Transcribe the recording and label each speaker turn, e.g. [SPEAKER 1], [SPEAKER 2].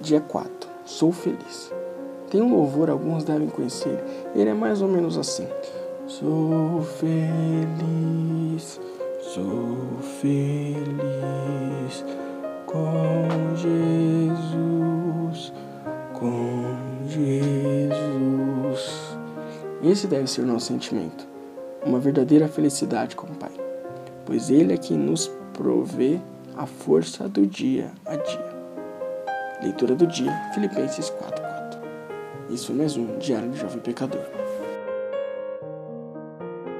[SPEAKER 1] Dia 4. Sou feliz. Tem um louvor, alguns devem conhecer. Ele é mais ou menos assim. Sou feliz, sou feliz com Jesus, com Jesus. Esse deve ser o nosso sentimento, uma verdadeira felicidade com o Pai, pois Ele é quem nos provê a força do dia a dia. Leitura do dia, Filipenses 4:4. Isso mesmo, Diário do Jovem Pecador.